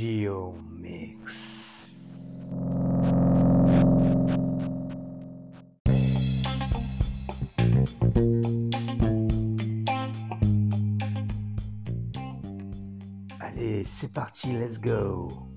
radio. Allez, c'est parti, let's go.